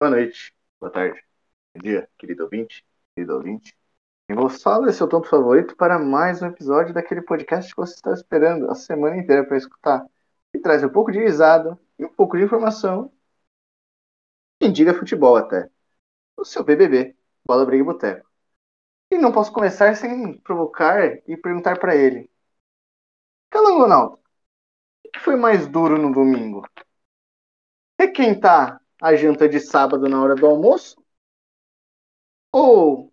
Boa noite, boa tarde, bom dia, querido ouvinte, querido ouvinte. Quem vos fala é seu tonto favorito para mais um episódio daquele podcast que você está esperando a semana inteira para escutar. E traz um pouco de risada e um pouco de informação. Quem diga futebol até. O seu BBB, Bola Briga e Boteco. E não posso começar sem provocar e perguntar para ele. Calangonaldo, o que foi mais duro no domingo? Tá a janta de sábado na hora do almoço? Ou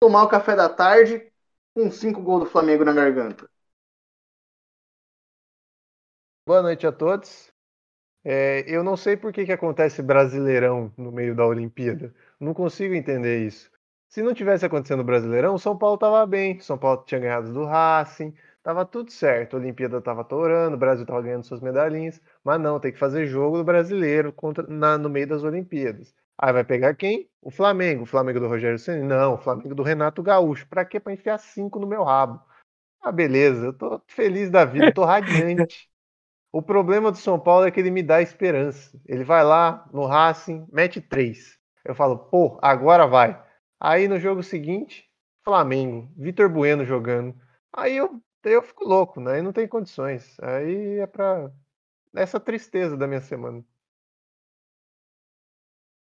tomar o café da tarde com cinco gols do Flamengo na garganta? Boa noite a todos. É, eu não sei por que, que acontece Brasileirão no meio da Olimpíada. Não consigo entender isso. Se não tivesse acontecendo o Brasileirão, São Paulo estava bem. São Paulo tinha ganhado do Racing, Tava tudo certo, a Olimpíada tava torando, o Brasil tava ganhando suas medalhinhas, mas não, tem que fazer jogo do brasileiro contra, na, no meio das Olimpíadas. Aí vai pegar quem? O Flamengo. O Flamengo do Rogério Ceni? Não, o Flamengo do Renato Gaúcho. Pra quê? Pra enfiar cinco no meu rabo. Ah, beleza, eu tô feliz da vida, tô radiante. O problema do São Paulo é que ele me dá esperança. Ele vai lá no Racing, mete três. Eu falo, pô, agora vai. Aí no jogo seguinte, Flamengo, Vitor Bueno jogando. Aí eu Daí eu fico louco, né? E não tem condições. Aí é pra. Essa tristeza da minha semana.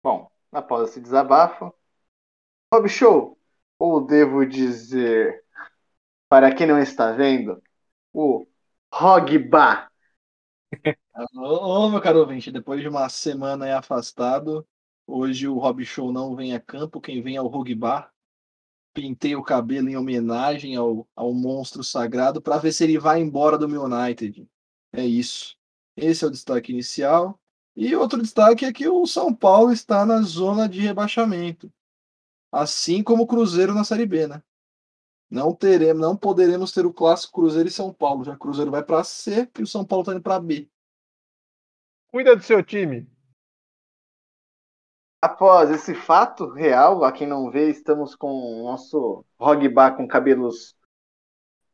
Bom, após esse desabafo, Rob Show, ou devo dizer, para quem não está vendo, o Rogba. Ô, meu caro ouvinte, depois de uma semana aí afastado, hoje o Rob Show não vem a campo, quem vem é o Rogba pintei o cabelo em homenagem ao, ao monstro sagrado para ver se ele vai embora do meu United. É isso. Esse é o destaque inicial. E outro destaque é que o São Paulo está na zona de rebaixamento. Assim como o Cruzeiro na Série B, né? Não teremos, não poderemos ter o clássico Cruzeiro e São Paulo. Já o Cruzeiro vai para C e o São Paulo está indo para B. Cuida do seu time. Após esse fato real, a quem não vê, estamos com o nosso Rogba com cabelos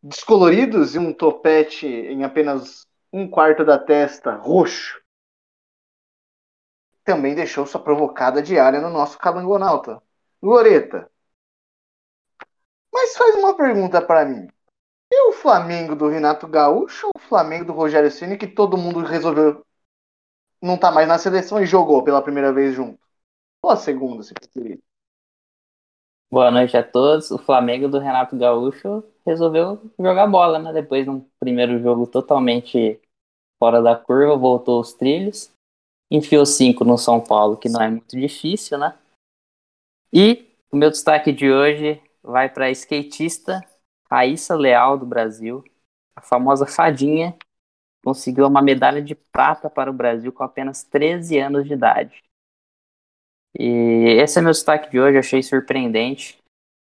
descoloridos e um topete em apenas um quarto da testa roxo. Também deixou sua provocada diária no nosso calangonauta. Loreta. Mas faz uma pergunta para mim. E o Flamengo do Renato Gaúcho ou o Flamengo do Rogério Ceni que todo mundo resolveu não tá mais na seleção e jogou pela primeira vez junto? Ou a segunda, se preferir. Boa noite a todos. O Flamengo do Renato Gaúcho resolveu jogar bola, né? Depois de um primeiro jogo totalmente fora da curva, voltou os trilhos, enfiou cinco no São Paulo, que não é muito difícil, né? E o meu destaque de hoje vai para a skatista Raíssa Leal do Brasil, a famosa fadinha, conseguiu uma medalha de prata para o Brasil com apenas 13 anos de idade. E esse é meu destaque de hoje, achei surpreendente.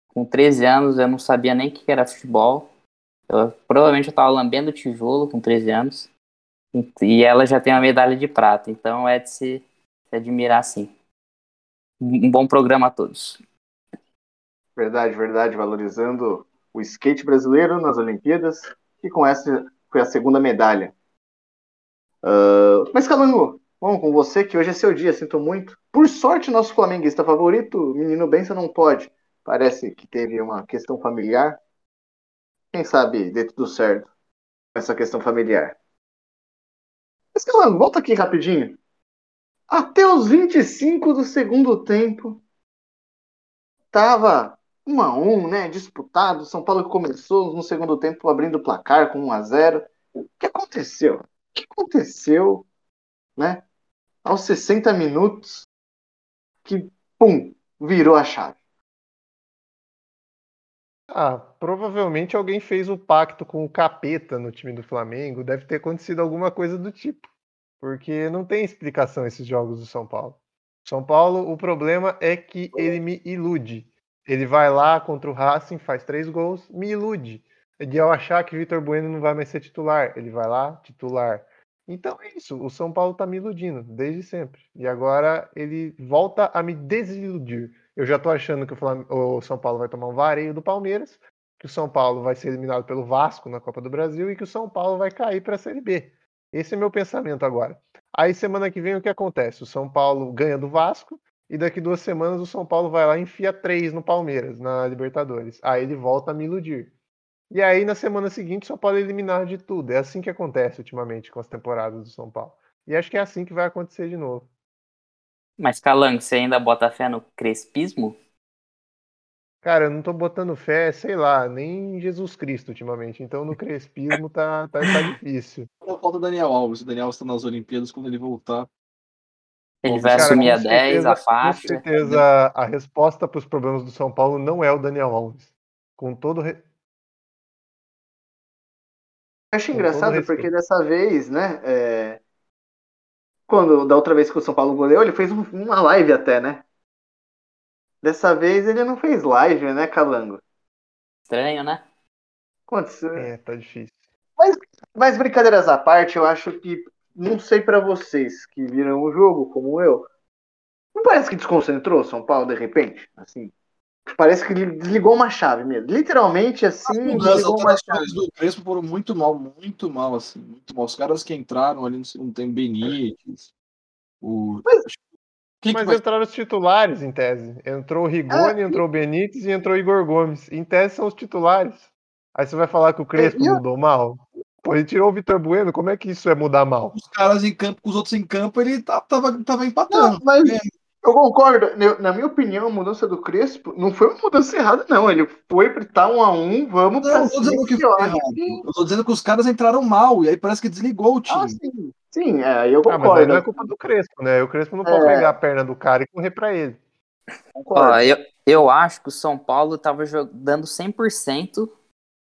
Com 13 anos eu não sabia nem o que era futebol. Eu, provavelmente eu estava lambendo tijolo com 13 anos. E ela já tem uma medalha de prata, então é de se, admirar sim. Um bom programa a todos. Verdade, verdade, valorizando o skate brasileiro nas Olimpíadas e com essa foi a segunda medalha. Uh, mas Calango, Bom, com você que hoje é seu dia, sinto muito. Por sorte, nosso flamenguista favorito, menino Benção, não pode. Parece que teve uma questão familiar. Quem sabe dê tudo certo com essa questão familiar. Mas, calma, volta aqui rapidinho. Até os 25 do segundo tempo, tava 1 a 1 né? Disputado. São Paulo começou no segundo tempo abrindo o placar com 1 a 0 O que aconteceu? O que aconteceu, né? aos 60 minutos que, pum, virou a chave? Ah, provavelmente alguém fez o pacto com o capeta no time do Flamengo. Deve ter acontecido alguma coisa do tipo. Porque não tem explicação esses jogos do São Paulo. São Paulo, o problema é que ele me ilude. Ele vai lá contra o Racing, faz três gols, me ilude. De eu achar que Vitor Bueno não vai mais ser titular. Ele vai lá, titular. Então é isso, o São Paulo tá me iludindo desde sempre. E agora ele volta a me desiludir. Eu já tô achando que o, o São Paulo vai tomar um vareio do Palmeiras, que o São Paulo vai ser eliminado pelo Vasco na Copa do Brasil e que o São Paulo vai cair para a Série B. Esse é meu pensamento agora. Aí semana que vem o que acontece? O São Paulo ganha do Vasco e daqui duas semanas o São Paulo vai lá e enfia três no Palmeiras, na Libertadores. Aí ele volta a me iludir. E aí na semana seguinte só pode eliminar de tudo. É assim que acontece ultimamente com as temporadas do São Paulo. E acho que é assim que vai acontecer de novo. Mas Calango, você ainda bota fé no crespismo? Cara, eu não tô botando fé, sei lá, nem em Jesus Cristo ultimamente. Então no crespismo tá, tá, tá difícil. Só falta o Daniel Alves. O Daniel está nas Olimpíadas quando ele voltar. Ele vai Cara, assumir a 10, a certeza- faixa. Com certeza a resposta para os problemas do São Paulo não é o Daniel Alves. Com todo acho engraçado porque dessa vez, né? é, Quando, da outra vez que o São Paulo goleou, ele fez um- uma live até, né? Dessa vez ele não fez live, né, Calango? Estranho, né? Aconteceu. É, tá difícil. Mas brincadeiras à parte, eu acho que, não sei pra vocês que viram o jogo, como eu, não parece que desconcentrou o São Paulo de repente? Assim, parece que ele desligou uma chave mesmo. Literalmente, As assim, mudanças, chave. alterações do Crespo foram muito mal, muito mal, assim, muito mal. Os caras que entraram ali no segundo tempo, Benítez, o... Quem que Mas vai... entraram os titulares, em tese. Entrou o Rigoni, É, entrou o Benítez e entrou o Igor Gomes. Em tese são os titulares. Aí você vai falar que o Crespo E eu- mudou mal? Pô, ele tirou o Vitor Bueno, como é que isso é mudar mal? Os caras em campo, com os outros em campo, ele tá- tava, tava Não, empatando. mas É. eu concordo. Eu- Na minha opinião, a mudança do Crespo não foi uma mudança errada, não. Ele foi pra estar um a um, vamos Não, pra não tô dizendo que foi errado. Eu tô dizendo que os caras entraram mal, e aí parece que desligou o time. Ah, sim. Sim, é, eu Ah, mas aí concordo. não é culpa do Crespo, né? O Crespo não pode É. pegar a perna do cara e correr pra ele. concordo. Ó, eu, eu acho que o São Paulo tava jo- dando 100%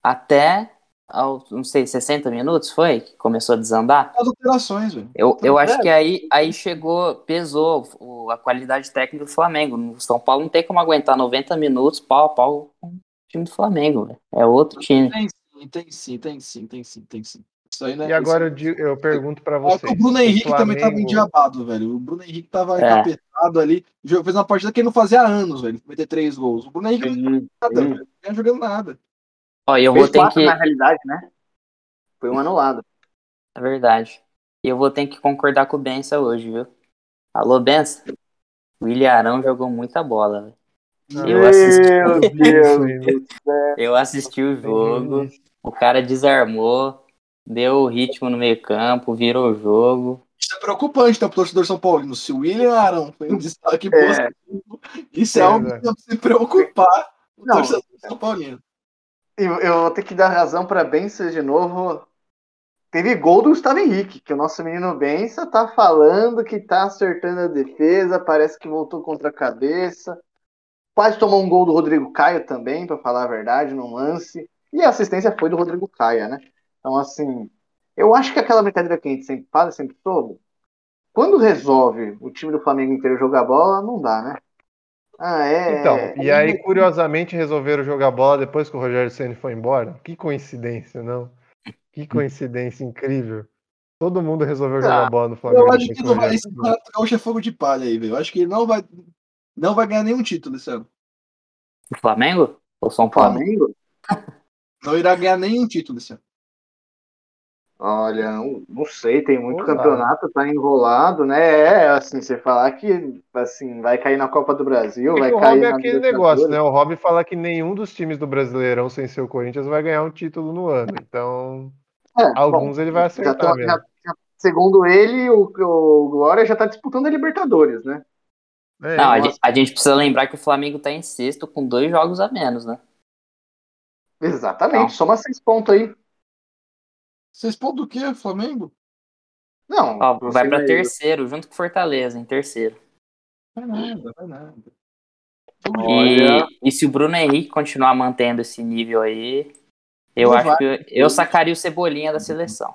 até, aos, não sei, 60 minutos, foi? Que começou a desandar? As alterações, velho. Eu, eu É. acho que aí, aí chegou, pesou o- a qualidade técnica do Flamengo. O São Paulo não tem como aguentar 90 minutos pau a pau com o time do Flamengo, velho. É outro time. Tem sim, tem sim, tem sim, tem sim, tem sim. Isso aí, né? E agora eu, digo- eu pergunto que vocês. o Bruno Henrique também tava Flamengo- endiabado, velho. O Bruno Henrique tava É. encapetado ali. Fez uma partida que ele não fazia há anos, velho. Meter três gols. O Bruno Henrique não jogou nada, velho. Não jogando nada. Ó, eu vou Fez ter quatro, que. na realidade, né? Foi um anulado. É verdade. E eu vou ter que concordar com o Bença hoje, viu? Alô, Bença? O Ilharão jogou muita bola, velho. Eu assisti, eu assisti o jogo. O cara desarmou, deu o ritmo no meio-campo, virou o jogo. Isso é preocupante, tá, pro torcedor São Paulino. Se o William Arão foi um destaque É. positivo, isso é, É, algo que deve se preocupar o Não. torcedor São Paulino. Eu, vou ter que dar razão para Bença de novo. Teve gol do Gustavo Henrique, que o nosso menino Bença tá falando que tá acertando a defesa, parece que voltou contra a cabeça. Quase tomou um gol do Rodrigo Caio também, para falar a verdade, num lance. E a assistência foi do Rodrigo Caio, né? Então, assim, eu acho que aquela brincadeira que a gente sempre fala, sempre soube, quando resolve o time do Flamengo inteiro jogar bola, não dá, né? Ah, é. Então, é- e aí, curiosamente, resolveram jogar bola depois que o Rogério Ceni foi embora. Que coincidência, não? Que coincidência incrível. Todo mundo resolveu Ah, jogar bola no Flamengo. Eu acho que não vai, esse Gaúcho é fogo de palha aí, velho. Eu acho que ele não vai, não vai ganhar nenhum título esse ano. O Flamengo? Ou São Paulo? Flamengo? Não irá ganhar nenhum título esse ano. Olha, não, sei, tem muito Enrolado. campeonato, tá enrolado, né? É, assim, você falar que assim, vai cair na Copa do Brasil, É vai o cair Rob é aquele negócio, né? O Rob fala que nenhum dos times do Brasileirão, sem ser o Corinthians, vai ganhar um título no ano. Então, É, alguns bom, ele vai acertar tá- mesmo. já- já- segundo ele, o, o Glória já tá disputando a Libertadores, né? É, Não, gente, a gente precisa lembrar que o Flamengo tá em sexto com dois jogos a menos, né? Exatamente, Não. soma seis pontos aí. Vocês pontos do quê, Flamengo? Não, Ó, vai pra terceiro, junto com o Fortaleza, em terceiro. Vai nada, vai nada. Olha. E, e se o Bruno Henrique continuar mantendo esse nível aí, eu Não acho vai. que eu sacaria o Cebolinha da seleção.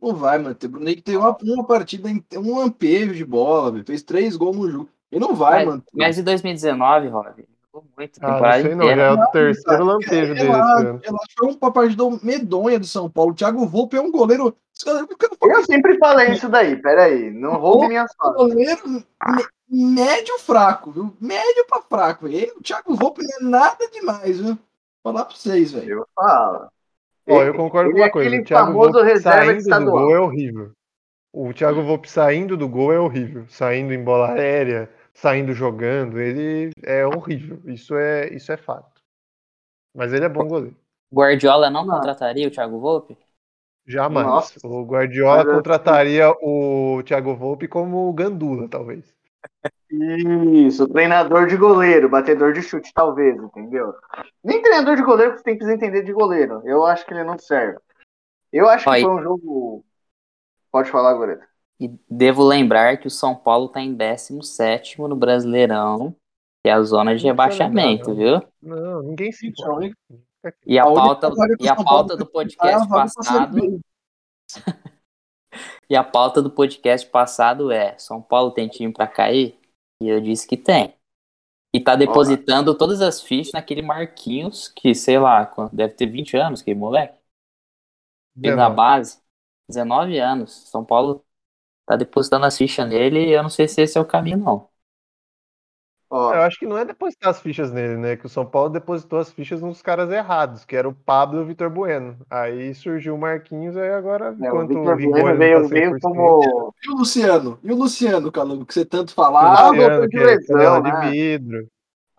Não vai, mano. O Bruno Henrique tem uma, uma partida, um lampejo de bola. Fez três gols no jogo. Ele não vai, Mas, mano. mas em 2019, Rob, muito, Ah, não sei não, já é o terceiro lampejo dele esse ano. Ela achou uma partida medonha do São Paulo. O Thiago Volpe é um goleiro. Eu sempre falei isso daí, peraí, não roube minha sorte. goleiro médio fraco, viu? Médio pra fraco. E o Thiago Volpe não é nada demais, viu? Vou falar pra vocês, velho. Eu falo. Ó, eu concordo Ele com é uma coisa. aquele O Thiago famoso Volpe reserva de saindo do gol é horrível. O Thiago Volpe saindo do gol é horrível. Saindo em bola aérea, saindo jogando, ele é horrível. Isso é, isso é fato. Mas ele é bom goleiro. Guardiola não Não. contrataria o Thiago Volpe? Jamais. Nossa. O Guardiola Mas, contrataria o Thiago Volpe como Gandula, talvez. Isso, treinador de goleiro, batedor de chute, talvez, entendeu? Nem treinador de goleiro que você tem que entender de goleiro. Eu acho que ele não serve. Eu acho que foi um jogo. Pode falar, goleiro. E devo lembrar que o São Paulo tá em 17 no Brasileirão, que é a zona de precisa rebaixamento, lembrar, viu? Não, ninguém se importa. E a A pauta, e a pauta do é podcast passado, e a pauta do podcast passado é: São Paulo tem time pra cair? E eu disse que tem. E tá depositando todas as fichas naquele Marquinhos, que sei lá, deve ter 20 anos, que moleque. Na 19. base, 19 anos. São Paulo tá depositando as fichas nele e eu não sei se esse é o caminho, não. Ó, Eu acho que não é depositar as fichas nele, né? Que o São Paulo depositou as fichas nos caras errados, que era o Pablo e o Vitor Bueno. Aí surgiu o Marquinhos, aí agora, é, o o Rigoni Bueno não veio, tá veio 100%, como. E o Luciano? E o Luciano, Calango, que você tanto o falava? voltou Luciano, de que é lesão, né? de vidro.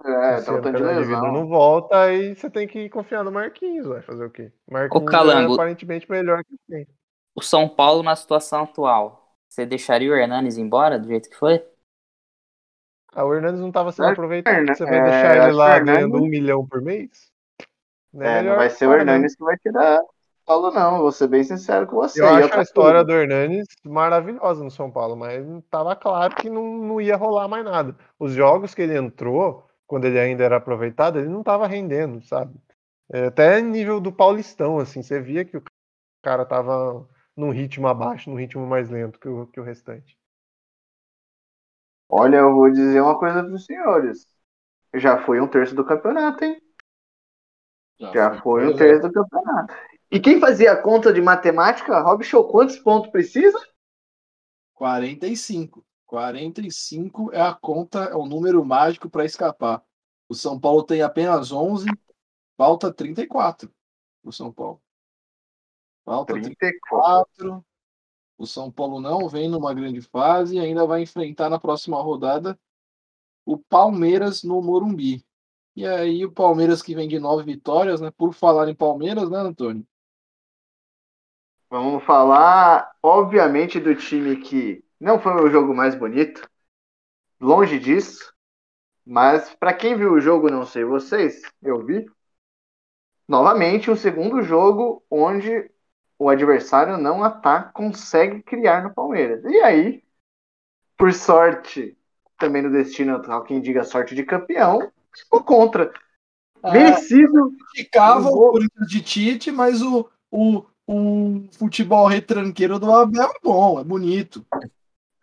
É, tá Luciano, de lesão. não volta, aí você tem que confiar no Marquinhos, vai fazer o quê? Marquinhos Calango. é aparentemente melhor que quem. O São Paulo na situação atual, você deixaria o Hernanes embora do jeito que foi? Ah, o Hernandes não estava sendo aproveitado. Você vai é, deixar ele lá Hernandes- ganhando um milhão por mês? Não É, não vai ser o fora, não. Hernandes que vai tirar o Paulo, não. Vou ser bem sincero com você. Eu acho a história do Hernanes maravilhosa no São Paulo, mas estava claro que não, não ia rolar mais nada. Os jogos que ele entrou, quando ele ainda era aproveitado, ele não estava rendendo, sabe? É, até nível do Paulistão, assim, você via que o cara tava num ritmo abaixo, num ritmo mais lento que o, que o restante. Olha, eu vou dizer uma coisa para os senhores. Já foi um terço do campeonato, hein? Já foi um é. terço do campeonato. E quem fazia a conta de matemática, Rob Show, quantos pontos precisa? 45. 45 é a conta, é o número mágico para escapar. O São Paulo tem apenas 11, falta 34 o São Paulo. Falta 34. 34. O São Paulo não vem numa grande fase e ainda vai enfrentar na próxima rodada o Palmeiras no Morumbi. E aí o Palmeiras que vem de nove vitórias, né? Por falar em Palmeiras, né, Antônio? Vamos falar, obviamente, do time que não foi o jogo mais bonito. Longe disso. Mas para quem viu o jogo, não sei vocês, eu vi. Novamente, um segundo jogo onde o adversário não ataca, consegue criar no Palmeiras. E aí, por sorte, também no destino, quem diga sorte de campeão, ficou contra. Merecido. criticava Um o. Corinthians de Tite, mas o, o, o futebol retranqueiro do Abel é bom, é bonito.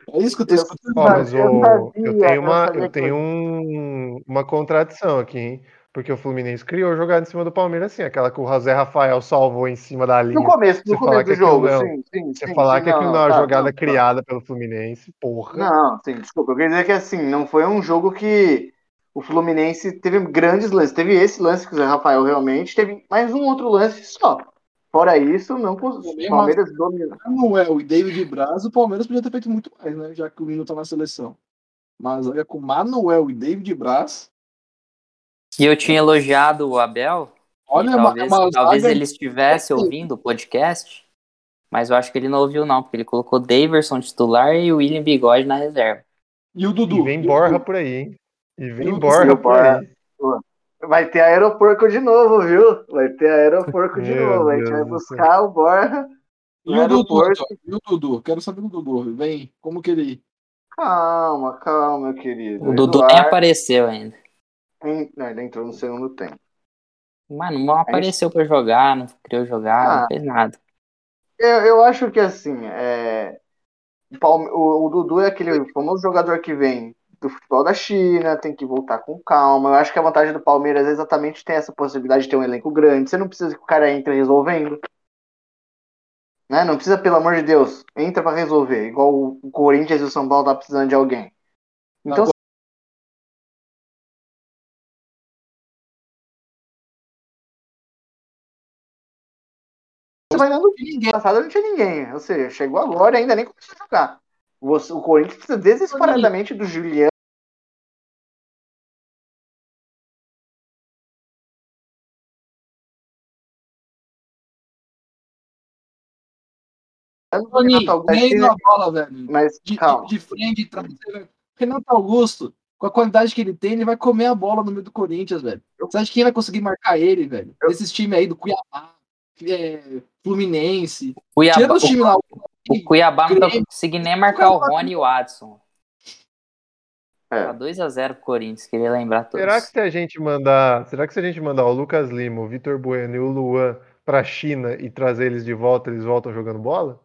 É isso que eu tô Eu- escutando. Ó, mas Eu o- eu tenho, eu uma, eu tenho um- uma contradição aqui, hein? Porque o Fluminense criou jogada em cima do Palmeiras, assim, aquela que o José Rafael salvou em cima da linha. No começo, no começo do jogo, não- sim, sim. Você sim, falar sim, que aquilo não é uma tá, jogada não, tá. criada pelo Fluminense, porra. Não, sim, desculpa. Eu queria dizer que assim, não foi um jogo que o Fluminense teve grandes lances. Teve esse lance que o Zé Rafael realmente, teve mais um outro lance só. Fora isso, não cons- Também, o Palmeiras dominou. Manuel e David Braz, o Palmeiras podia ter feito muito mais, né? Já que o Nino tá na seleção. Mas olha, com Manuel e David Braz, E eu tinha elogiado o Abel, olha, e é uma, talvez, uma talvez ele estivesse ouvindo o podcast, mas eu acho que ele não ouviu não, porque ele colocou Daverson titular e o William Bigode na reserva. E o Dudu. E vem E Borra por aí, hein? E vem Eu- Borra por aí. Vai ter aeroporco de novo, viu? Vai ter aeroporco de novo. A gente vai buscar o Borja. E o Dudu? E o Dudu? Quero saber do Dudu. Vem, como que ele. Calma, calma, meu querido. O Dudu nem apareceu ainda. Em- Não, ele entrou no segundo tempo. Mano, não apareceu pra jogar, não criou jogar, Ah. não fez nada. Eu, eu acho que assim, é, o, Palme- o- o Dudu é aquele famoso jogador que vem do futebol da China, tem que voltar com calma. Eu acho que a vantagem do Palmeiras é exatamente ter essa possibilidade de ter um elenco grande. Você não precisa que o cara entre resolvendo. Né? Não precisa, pelo amor de Deus, entra pra resolver. Igual o o Corinthians e o São Paulo tá precisando de alguém. Então, semana do passado não tinha ninguém. Ou seja, chegou agora e ainda nem começou a jogar. Você, o Corinthians precisa desesperadamente do Juliano. Tony, nem na bola, velho. Mas De, calma. de, de frente, traseira. Renato Augusto, com a qualidade que ele tem, ele vai comer a bola no meio do Corinthians, velho. Você acha que quem vai conseguir marcar ele, velho? Eu- Esses times aí do Cuiabá, é, Fluminense. Cuiabá, os times lá. o Cuiabá não tá conseguindo nem marcar o Rony e o Adson. É. Tá 2x0 pro Corinthians, queria lembrar todos. Será que se a gente mandar, será que se a gente mandar o Lucas Lima, o Vitor Bueno e o Luan pra China e trazer eles de volta, eles voltam jogando bola?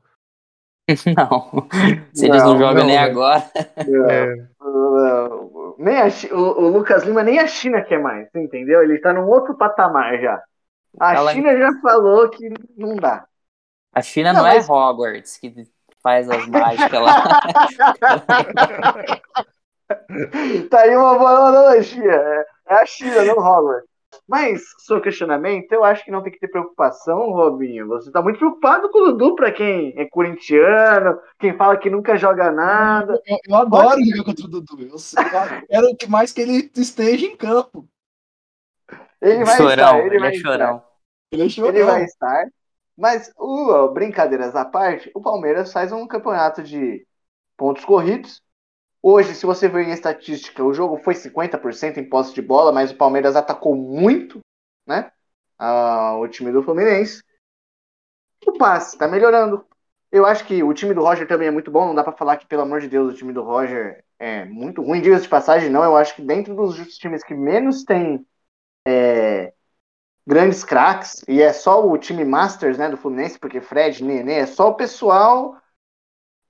Não. Se eles Não, não, jogam não, nem né? agora. É, Uh, nem a o, o Lucas Lima nem a China quer mais, entendeu? Ele tá num outro patamar já. A Ela- China já falou que não dá. A China Não, não, mas- é Hogwarts que faz as mágicas lá. Tá aí uma boa analogia. É é a China, não Hogwarts. Mas, seu questionamento, eu acho que não tem que ter preocupação, Robinho. Você tá muito preocupado com o Dudu pra quem é corintiano, quem fala que nunca joga nada. Eu, eu adoro jogar contra o Dudu. Eu, lá, quero que mais que ele esteja em campo. Ele vai chorão, estar, ele, ele vai é estar. chorão. Ele é. Ele vai estar. Mas, uh, brincadeiras à parte, o Palmeiras faz um campeonato de pontos corridos. Hoje, se você ver em estatística, o jogo foi 50% em posse de bola, mas o Palmeiras atacou muito, né? ah, o time do Fluminense. O passe tá melhorando. Eu acho que o time do Roger também é muito bom. Não dá pra falar que, pelo amor de Deus, o time do Roger é muito ruim. Dias de passagem, não. Eu acho que dentro dos times que menos tem é, grandes craques, e é só o time Masters, né, do Fluminense, porque Fred, Nenê, é só o pessoal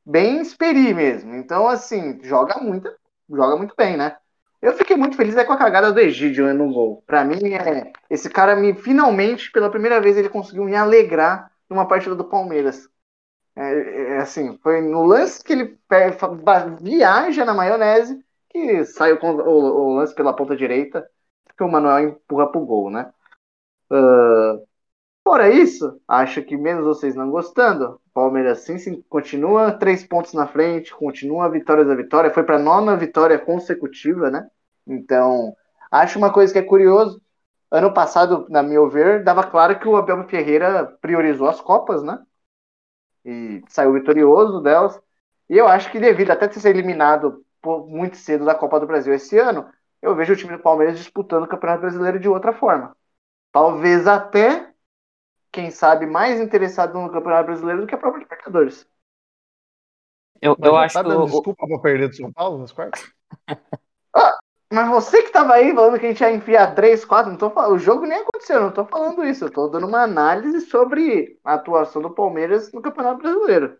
bem esperi mesmo. Então, assim, joga muito, joga muito bem, né? Eu fiquei muito feliz é com a cagada do Egídio né, no gol. Pra mim, é, esse cara me finalmente, pela primeira vez, ele conseguiu me alegrar numa partida do Palmeiras. É, é, assim, foi no lance que ele viaja na maionese que saiu com o, o lance pela ponta direita que o Manuel empurra pro gol, né? Ah, fora isso, acho que menos vocês não gostando, Palmeiras sim, sim, continua três pontos na frente, continua vitórias a vitória, foi para nona vitória consecutiva, né? Então, acho uma coisa que é curioso. Ano passado, na meu ver, dava claro que o Abel Ferreira priorizou as Copas, né? E saiu vitorioso delas. E eu acho que devido até ter sido eliminado muito cedo da Copa do Brasil esse ano, eu vejo o time do Palmeiras disputando o Campeonato Brasileiro de outra forma. Talvez até, quem sabe, mais interessado no Campeonato Brasileiro do que a própria Libertadores. Eu, eu acho tá que dando o- desculpa pra perder do São Paulo nas quartas? Mas você que tava aí falando que a gente ia enfiar 3, 4, não tô falando, o jogo nem aconteceu, não tô falando isso, eu tô dando uma análise sobre a atuação do Palmeiras no Campeonato Brasileiro.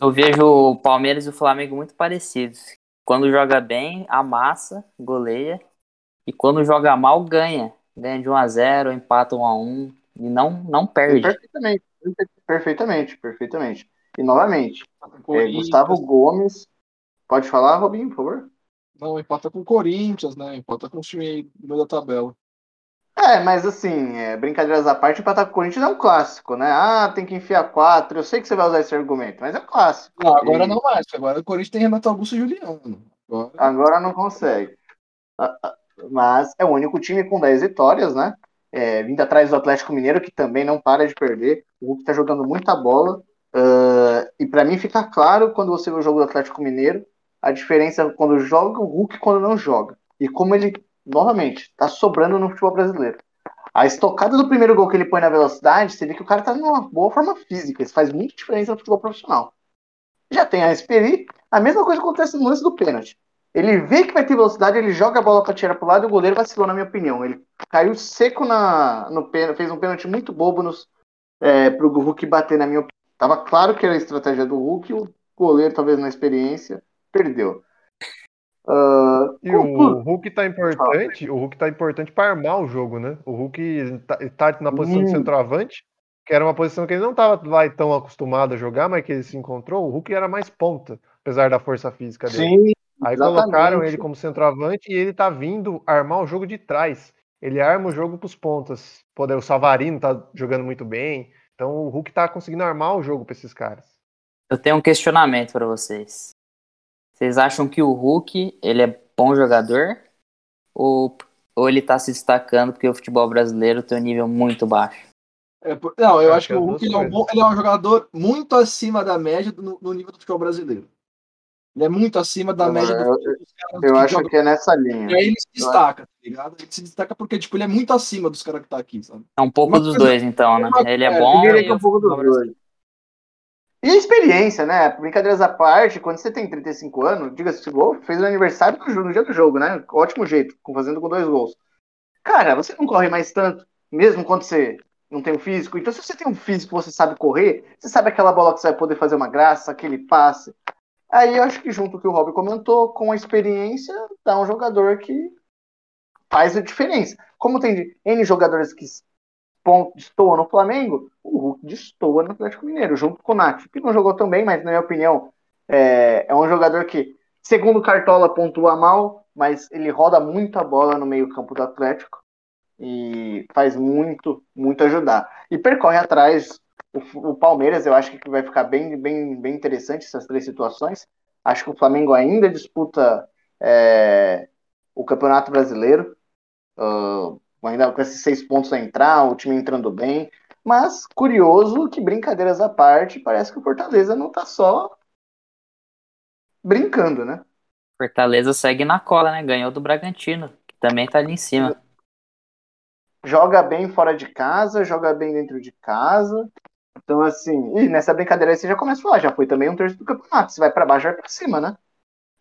eu vejo o Palmeiras e o Flamengo muito parecidos. Quando joga bem, amassa, goleia. E quando joga mal, ganha. Ganha de 1x0, empata 1x1. E não, não perde. Perfeitamente, perfeitamente, perfeitamente. E novamente, é. Gustavo Gomes, pode falar, Robinho, por favor? Não, empata com o Corinthians, né? Empata com o time aí no meio da tabela. É, mas assim, é, brincadeiras à parte, empatar com o Corinthians é um clássico, né? Ah, tem que enfiar quatro. Eu sei que você vai usar esse argumento, mas é um clássico. Não, agora E- não mais, agora o Corinthians tem Renato Augusto e Juliano. Agora, Agora não consegue. Mas é o único time com 10 vitórias, né? É, vindo atrás do Atlético Mineiro, que também não para de perder. O Hulk tá jogando muita bola. Ah, e para mim fica claro quando você vê o jogo do Atlético Mineiro a diferença quando joga o Hulk e quando não joga. E como ele, novamente, tá sobrando no futebol brasileiro. A estocada do primeiro gol que ele põe na velocidade, você vê que o cara tá numa boa forma física. Isso faz muita diferença no futebol profissional. Já tem a Esperi, a mesma coisa acontece no lance do pênalti. Ele vê que vai ter velocidade, ele joga a bola para tirar pro lado e o goleiro vacilou, na minha opinião. Ele caiu seco na, no pênalti, fez um pênalti muito bobo nos, é, pro Hulk bater, na minha opinião. Tava claro que era a estratégia do Hulk, o goleiro, talvez na experiência, perdeu. Ah, E o Hulk tá importante, o Hulk tá importante para armar o jogo, né? O Hulk tá, tá na posição de Hum. centroavante, que era uma posição que ele não estava lá tão acostumado a jogar, mas que ele se encontrou. O Hulk era mais ponta, apesar da força física dele. Sim, Aí exatamente. colocaram ele como centroavante e ele tá vindo armar o jogo de trás. Ele arma o jogo pros pontas. Pô, o Savarino tá jogando muito bem. Então o Hulk tá conseguindo armar o jogo para esses caras. Eu tenho um questionamento para vocês. Vocês acham que o Hulk ele é bom jogador ou, ou ele tá se destacando porque o futebol brasileiro tem um nível muito baixo? É, não, eu acho, acho que, que o Hulk ele é, um bom, ele é, um jogador muito acima da média no, no nível do futebol brasileiro. Ele é muito acima da média eu, do Eu, eu acho que é nessa linha. E aí ele se destaca, tá ligado? Ele se destaca porque, tipo, ele é muito acima dos caras que tá aqui, sabe? É um pouco Uma dos dois, então, né? Ele é, é bom. Que é um pouco dos dois. E a experiência, né? Brincadeiras à parte, quando você tem 35 anos, diga-se gol, fez o aniversário no, no dia do jogo, né? Ótimo jeito, fazendo com dois gols. Cara, você não corre mais tanto, mesmo quando você não tem um físico. Então, se você tem um físico você sabe correr, você sabe aquela bola que você vai poder fazer uma graça, aquele passe. Aí eu acho que junto que o Rob comentou, com a experiência, dá um jogador que faz a diferença. Como tem N jogadores que destoam no Flamengo, o Hulk destoa no Atlético Mineiro, junto com o Nath, que não jogou tão bem, mas na minha opinião é, é um jogador que, segundo Cartola, pontua mal, mas ele roda muito a bola no meio campo do Atlético e faz muito, muito ajudar. E percorre atrás o, o, Palmeiras, eu acho que vai ficar bem, bem, bem interessante essas três situações. Acho que o Flamengo ainda disputa é, o Campeonato Brasileiro, uh, ainda com esses seis pontos a entrar, o time entrando bem. Mas curioso que brincadeiras à parte, parece que o Fortaleza não tá só brincando, né? Fortaleza segue na cola, né? Ganhou do Bragantino, que também tá ali em cima. Joga bem fora de casa, joga bem dentro de casa. Então, assim, e nessa brincadeira aí você já começa a falar, já foi também um terço do campeonato. Se vai para baixo, vai para cima, né?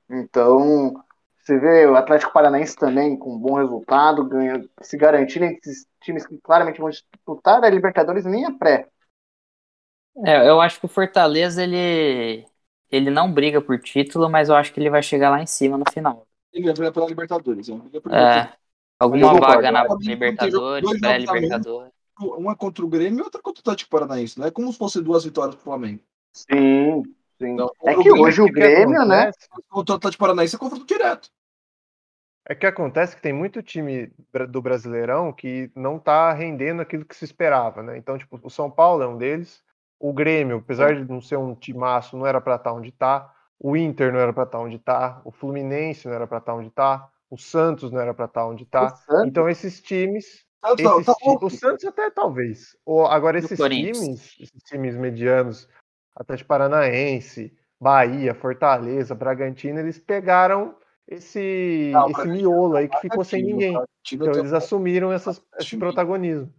Então, você vê o Atlético Paranaense também com um bom resultado, ganha, se garantindo entre esses times que claramente vão disputar a Libertadores nem a pré. É, eu acho que o Fortaleza ele ele não briga por título, mas eu acho que ele vai chegar lá em cima no final. Ele vai brigar pela Libertadores? É, alguma vaga na Libertadores, pré-Libertadores uma contra o Grêmio e outra contra o Atlético Paranaense. Não é como se fossem duas vitórias pro Flamengo. Sim, sim. Então, é que hoje o Grêmio, né? Contra o Atlético Paranaense é confronto direto. É que acontece que tem muito time do Brasileirão que não tá rendendo aquilo que se esperava, né? Então, tipo, o São Paulo é um deles. O Grêmio, apesar de não ser um timaço, não era para estar tá onde tá. O Inter não era para estar tá onde tá. O Fluminense não era para estar tá onde tá. O Santos não era para estar onde tá. Então, esses times Santos, tá o Santos até talvez. Ou, agora, esses times, esses times medianos, Atlético Paranaense, Bahia, Fortaleza, Bragantino, eles pegaram esse, não, esse miolo aí que ficou sem ninguém. Então eles assumiram essas, esse protagonismo.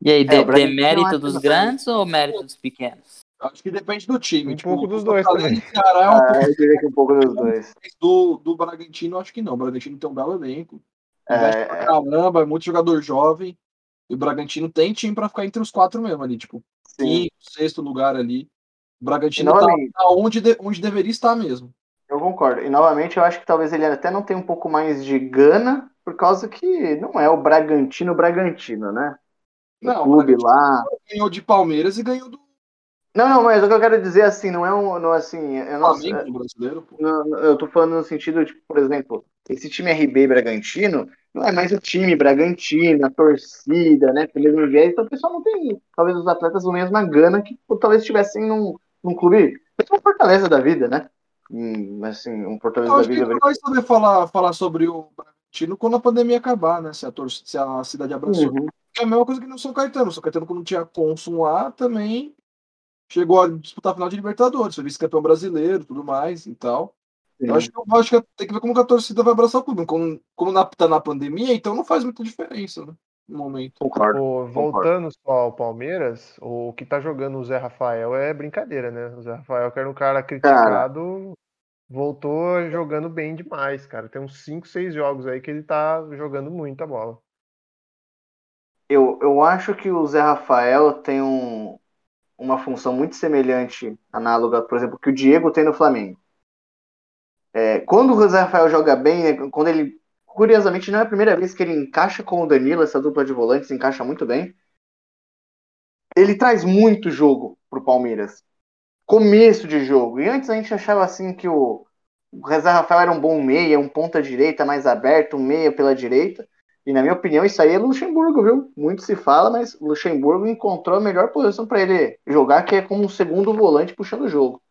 E aí, é, de, mérito dos grandes ou mérito dos pequenos? Acho que depende do time. Um tipo, pouco dos dois também. Ceará é um ah, pouco... eu diria que um pouco dos dois. Do, do Bragantino, acho que não. O Bragantino tem um belo elenco. É... pra caramba, é muito jogador jovem. E o Bragantino tem time para ficar entre os quatro mesmo ali, tipo, Sim. quinto, sexto lugar ali. O Bragantino tá, tá onde, de, onde deveria estar mesmo. Eu concordo. E novamente eu acho que talvez ele até não tenha um pouco mais de gana, por causa que não é o Bragantino Bragantino, né? O não, clube o lá. Ganhou de Palmeiras e ganhou do. Não, não, mas o que eu quero dizer assim, não é um. Não, assim, eu não, Flamengo brasileiro, pô. Não, eu tô falando no sentido de, por exemplo, esse time RB Bragantino não é mais o time Bragantino, a torcida, né? Pelo mesmo viés, então o pessoal não tem, talvez os atletas a mesma gana que talvez estivessem num, num clube, uma Fortaleza da vida, né? Hum, assim, um Fortaleza da vida. A gente vai saber falar, falar sobre o Bragantino quando a pandemia acabar, né? Se a, tor se a cidade abraçou. Uhum. É a mesma coisa que no São Caetano. São Caetano, quando tinha Consum lá, também chegou a disputar a final de Libertadores, foi vice-campeão brasileiro tudo mais e tal. Eu acho, que, eu acho que tem que ver como a torcida vai abraçar o clube. Como, como na, tá na pandemia, então não faz muita diferença, né? No momento. Concordo, o, voltando só ao Palmeiras, o que tá jogando o Zé Rafael é brincadeira, né? O Zé Rafael, que era um cara criticado, cara. voltou jogando bem demais, cara. Tem uns 5, 6 jogos aí que ele tá jogando muita bola. Eu, eu acho que o Zé Rafael tem um, uma função muito semelhante, análoga, por exemplo, que o Diego tem no Flamengo. É, quando o José Rafael joga bem, né, quando ele. Curiosamente, não é a primeira vez que ele encaixa com o Danilo, essa dupla de volantes encaixa muito bem. Ele traz muito jogo pro Palmeiras. Começo de jogo. E antes a gente achava assim que o, o José Rafael era um bom meia, um ponta direita mais aberto, um meia pela direita. E na minha opinião, isso aí é Luxemburgo, viu? Muito se fala, mas Luxemburgo encontrou a melhor posição para ele jogar, que é como um segundo volante puxando o jogo.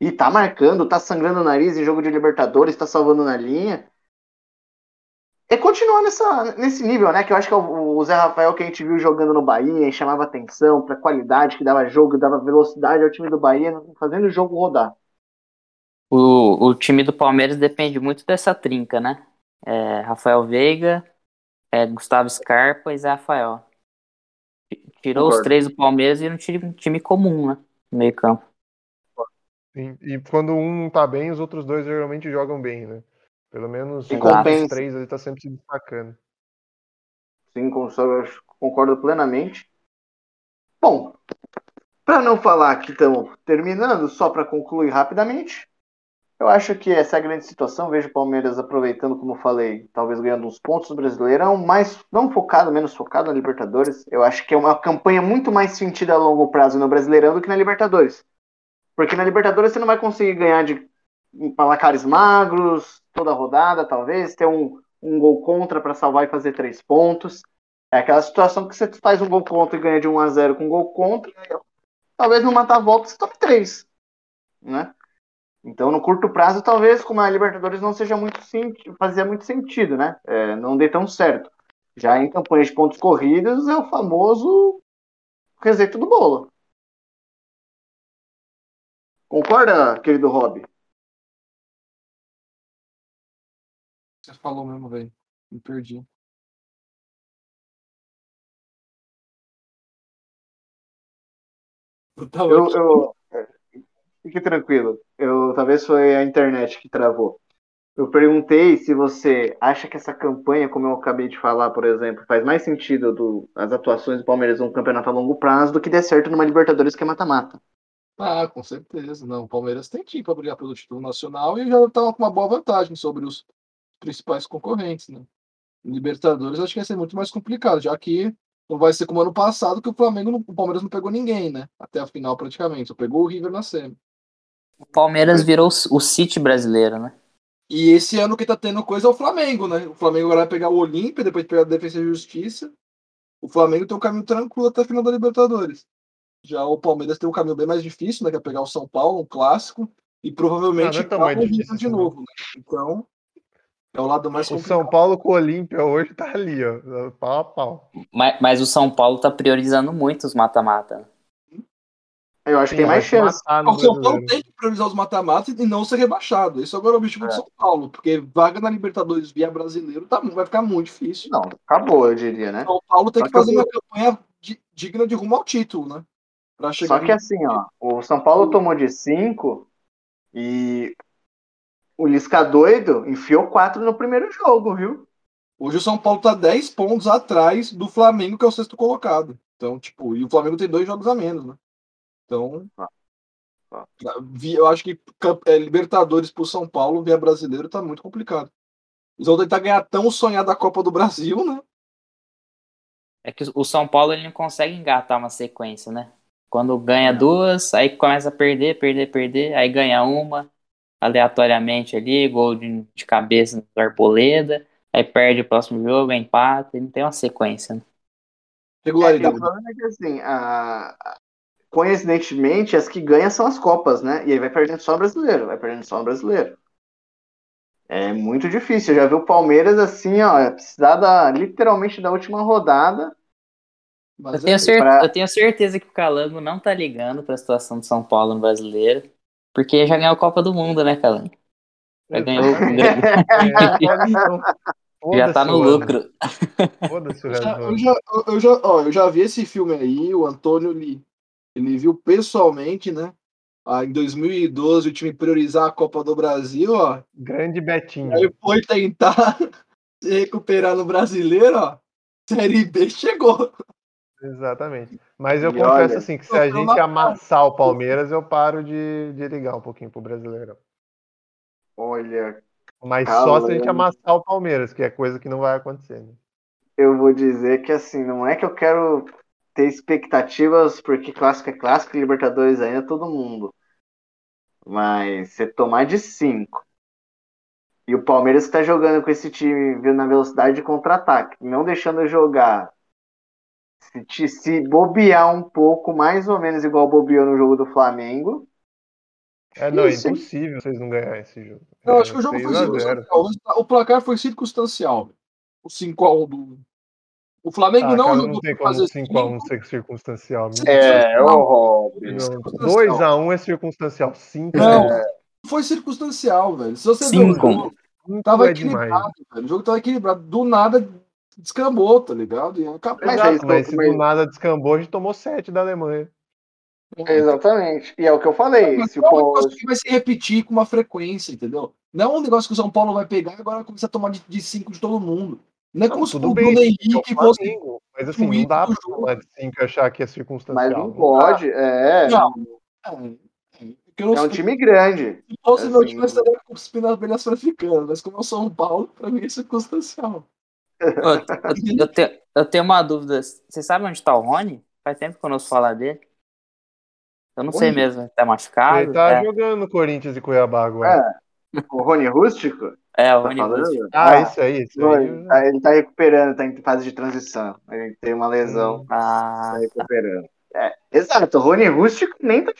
E tá marcando, tá sangrando o nariz em jogo de Libertadores, tá salvando na linha. É continuar nessa, nesse nível, né? Que eu acho que é o, o Zé Rafael que a gente viu jogando no Bahia, chamava atenção pra qualidade, que dava jogo, dava velocidade ao time do Bahia, fazendo o jogo rodar. O, o time do Palmeiras depende muito dessa trinca, né? É, Rafael Veiga, é, Gustavo Scarpa e Zé Rafael. Tirou Concordo. os três do Palmeiras e um time, time comum, né? No meio campo. Sim, e quando um não tá bem, os outros dois geralmente jogam bem, né? Pelo menos um dos três ele tá sempre se destacando. Sim, concordo plenamente. Bom, para não falar que estamos terminando, só para concluir rapidamente, eu acho que essa é a grande situação. Vejo o Palmeiras aproveitando, como falei, talvez ganhando uns pontos no Brasileirão, mas não focado, menos focado na Libertadores. Eu acho que é uma campanha muito mais sentida a longo prazo no Brasileirão do que na Libertadores. Porque na Libertadores você não vai conseguir ganhar de placares magros toda rodada, talvez, ter um, um gol contra para salvar e fazer três pontos. É aquela situação que você faz um gol contra e ganha de 1 a 0 com um gol contra, talvez no mata-volta você tome três, né? Então, no curto prazo, talvez, como a Libertadores não seja muito fazia muito sentido, né? É, não dê tão certo. Já em campanhas de pontos corridos é o famoso reseto do bolo. Concorda, querido Rob? Você falou mesmo, velho. Me perdi. Eu, eu, Fique tranquilo. Eu, talvez foi a internet que travou. Eu perguntei se você acha que essa campanha, como eu acabei de falar, por exemplo, faz mais sentido do, as atuações do Palmeiras num campeonato a longo prazo do que der certo numa Libertadores que é mata-mata. Ah, com certeza. Não, o Palmeiras tem time para brigar pelo título nacional e já está com uma boa vantagem sobre os principais concorrentes, né? Libertadores acho que vai ser muito mais complicado, já que não vai ser como ano passado que o Flamengo, o Palmeiras não pegou ninguém, né? Até a final praticamente, só pegou o River na semi. O Palmeiras virou o City brasileiro, né? E esse ano que tá tendo coisa é o Flamengo, né? O Flamengo agora vai pegar o Olímpia, depois pegar a Defesa e Justiça. O Flamengo tem um caminho tranquilo até a final da Libertadores. Já o Palmeiras tem um caminho bem mais difícil, né? Que é pegar o São Paulo, um clássico, e provavelmente ah, não é difícil, de novo, né? Então, é o lado mais complicado. O São Paulo com o Olímpia hoje tá ali, ó. Pau a pau. Mas, mas o São Paulo tá priorizando muito os mata-mata. Eu acho que tem mais chance. O São Paulo tem que priorizar os mata-matas e não ser rebaixado. Esse agora é o objetivo é. do São Paulo, porque vaga na Libertadores via brasileiro tá, vai ficar muito difícil. Não, acabou, eu diria, né? São Paulo tem Só que fazer que eu... uma campanha digna de rumo ao título, né? Pra chegar Só que assim, ó, o São Paulo tomou de 5 e o Lisca doido enfiou 4 no primeiro jogo, viu? Hoje o São Paulo tá 10 pontos atrás do Flamengo, que é o sexto colocado. Então, tipo, e o Flamengo tem dois jogos a menos, né? Então, ah, ah. eu acho que é, Libertadores pro São Paulo, via brasileiro, tá muito complicado. Eles vão tentar ganhar tão sonhada a Copa do Brasil, né? É que o São Paulo ele não consegue engatar uma sequência, né? Quando ganha duas, aí começa a perder, perder, perder, aí ganha uma aleatoriamente ali, gol de, de cabeça do Arboleda, aí perde o próximo jogo, empata, e não tem uma sequência, né? Regularidade. É, o problema é que assim, a, coincidentemente, as que ganham são as Copas, né? E aí vai perdendo só o brasileiro, vai perdendo só o brasileiro. É muito difícil. Eu já vi o Palmeiras assim, ó, precisar da, literalmente da última rodada. Eu tenho, assim, pra... eu tenho, certeza que o Calango não tá ligando para a situação de São Paulo no brasileiro, porque já ganhou a Copa do Mundo, né, Calango? Já ganhou. já tá no lucro. Eu já, eu, já, eu, já, ó, eu já vi esse filme aí, o Antônio Lee ele viu pessoalmente, né? Ah, em 2012 o time priorizar a Copa do Brasil, ó. Grande Betinho. Aí foi tentar se recuperar no brasileiro, ó. Série B chegou. Exatamente. Mas eu e confesso olha, assim que se a gente amassar o Palmeiras, eu paro de, de ligar um pouquinho pro Brasileirão. Olha. Mas só se a gente amassar o Palmeiras, que é coisa que não vai acontecer. Né? Eu vou dizer que assim, não é que eu quero ter expectativas, porque clássico é clássico, Libertadores ainda é todo mundo. Mas você tomar de 5 E o Palmeiras está jogando com esse time na velocidade de contra-ataque, não deixando jogar. Se, te- se bobear um pouco, mais ou menos igual bobeou no jogo do Flamengo. É, não, é impossível vocês não ganharem esse jogo. Não, É acho que o jogo foi 6 a 0. circunstancial. O placar foi circunstancial. O 5x1 do. O Flamengo Ah, não cara, jogou não tem como 5x1 ser circunstancial. É, ô Robin. Não, circunstancial. 2x1 é circunstancial. 5 Não, é, foi circunstancial, velho. Se você ver o Cinco. jogo, cinco tava é demais. equilibrado, velho. O jogo tava equilibrado. Do nada descambou, tá ligado? E acabou. Mas Exato, é isso, mas se mas- do nada descambou, a gente tomou 7 da Alemanha. Exatamente. E é o que eu falei. Mas Se o não é um que vai se repetir com uma frequência, entendeu? Não é um negócio que o São Paulo vai pegar e agora começar a tomar de, de cinco de todo mundo. Não é como se tudo o bem, Bruno É o Henrique fosse. Flamengo, mas assim, não dá pra jogo. tomar de 5 e achar que é mas circunstancial. não pode. É, Não. É, é, eu não é um sei- time grande. Se fosse meu assim, time, eu estaria cuspindo as abelhas africanas, mas como é o São Paulo, pra mim é circunstancial. Eu, eu tenho, eu tenho uma dúvida. Você sabe onde tá o Rony? Faz tempo que eu não ouço falar dele. Eu não sei Rony? mesmo. Tá machucado? Ele tá é. jogando no Corinthians e Cuiabá agora. O Rony Rústico? É, o Tá? Rústico. Ah, Ah, isso aí, isso aí. Rony, tá- ele tá recuperando, tá em fase de transição. Ele tem uma lesão, Ah, tá recuperando. É, exato, o Rony Rústico nem tá.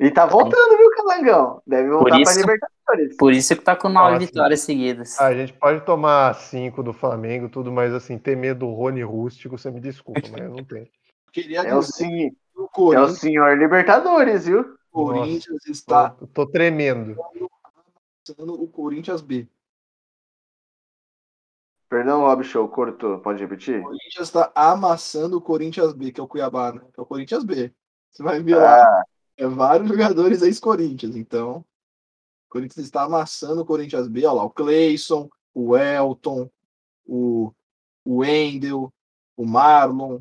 E tá voltando, viu, Calangão? Deve voltar Por pra isso- Libertadores. por isso que tá com nove Nossa. vitórias seguidas. Ah, a gente pode tomar 5 do Flamengo, tudo, mas assim, ter medo do Rony rústico, você me desculpa, mas eu não tenho. Queria É o, sim, é o senhor Libertadores, viu? Corinthians está Tô, tô tremendo. Sendo o Corinthians B. Perdão, Rob Show, cortou. Pode repetir? O Corinthians está amassando o Corinthians B, que é o Cuiabá, né? Que é o Corinthians B. Você vai ver lá, Ah, é vários jogadores ex-Corinthians, então. O Corinthians está amassando o Corinthians B, olha lá, o Cleison, o Elton, o, o Wendel, o Marlon.